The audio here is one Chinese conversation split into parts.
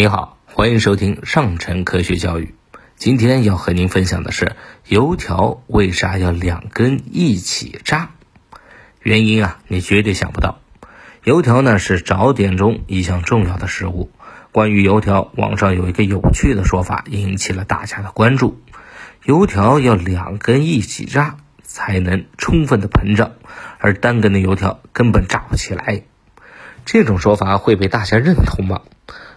你好，欢迎收听上城科学教育。今天要和您分享的是，油条为啥要两根一起炸？原因啊，你绝对想不到。油条呢是早点中一项重要的食物。关于油条，网上有一个有趣的说法，引起了大家的关注：油条要两根一起炸才能充分的膨胀，而单根的油条根本炸不起来。这种说法会被大家认同吗？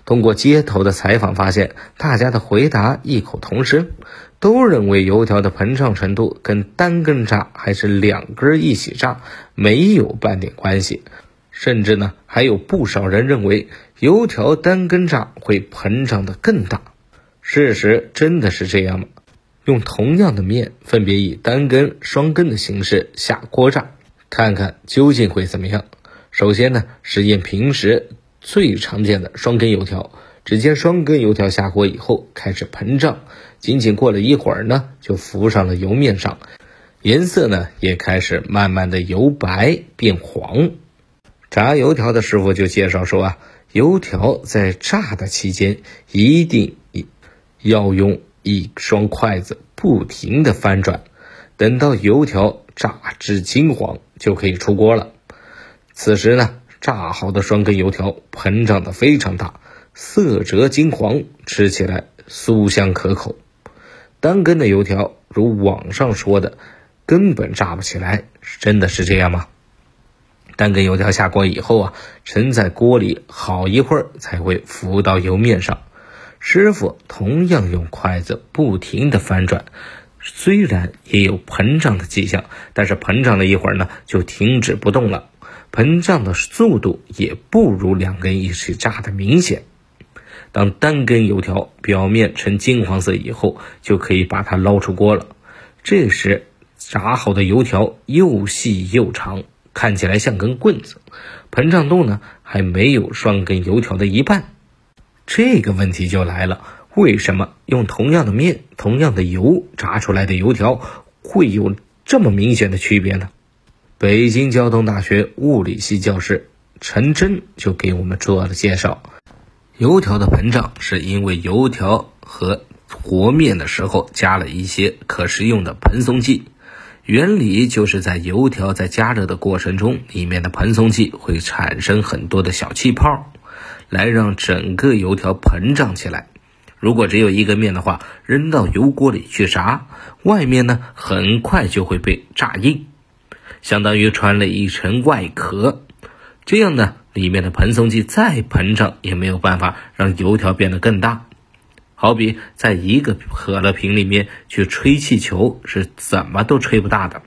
通过街头的采访发现，大家的回答异口同声，都认为油条的膨胀程度跟单根炸还是两根一起炸没有半点关系，甚至呢还有不少人认为油条单根炸会膨胀的更大。事实真的是这样吗？用同样的面，分别以单根、双根的形式下锅炸，看看究竟会怎么样。首先呢，实验平时。最常见的双根油条，只见双根油条下锅以后开始膨胀，仅仅过了一会儿呢，就浮上了油面上，颜色呢也开始慢慢的由白变黄。炸油条的师傅就介绍说啊，油条在炸的期间一定要用一双筷子不停的翻转，等到油条炸至金黄就可以出锅了。此时呢。炸好的双根油条膨胀的非常大，色泽金黄，吃起来酥香可口。单根的油条，如网上说的，根本炸不起来，真的是这样吗？单根油条下锅以后啊，沉在锅里好一会儿才会浮到油面上。师傅同样用筷子不停的翻转，虽然也有膨胀的迹象，但是膨胀了一会儿呢，就停止不动了。膨胀的速度也不如两根一起炸的明显。当单根油条表面呈金黄色以后，就可以把它捞出锅了。这时，炸好的油条又细又长，看起来像根棍子，膨胀度呢还没有双根油条的一半。这个问题就来了：为什么用同样的面、同样的油炸出来的油条会有这么明显的区别呢？北京交通大学物理系教师陈真就给我们做了介绍：油条的膨胀是因为油条和和面的时候加了一些可食用的蓬松剂，原理就是在油条在加热的过程中，里面的蓬松剂会产生很多的小气泡，来让整个油条膨胀起来。如果只有一个面的话，扔到油锅里去炸，外面呢很快就会被炸硬。相当于穿了一层外壳，这样呢，里面的蓬松剂再膨胀也没有办法让油条变得更大。好比在一个可乐瓶里面去吹气球，是怎么都吹不大的。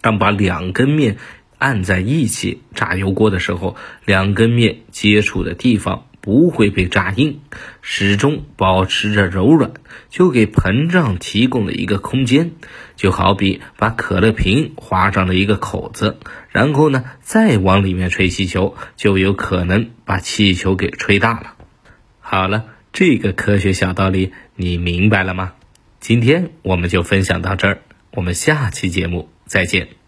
当把两根面按在一起炸油锅的时候，两根面接触的地方。不会被炸硬，始终保持着柔软，就给膨胀提供了一个空间。就好比把可乐瓶划上了一个口子，然后呢，再往里面吹气球，就有可能把气球给吹大了。好了，这个科学小道理你明白了吗？今天我们就分享到这儿，我们下期节目再见。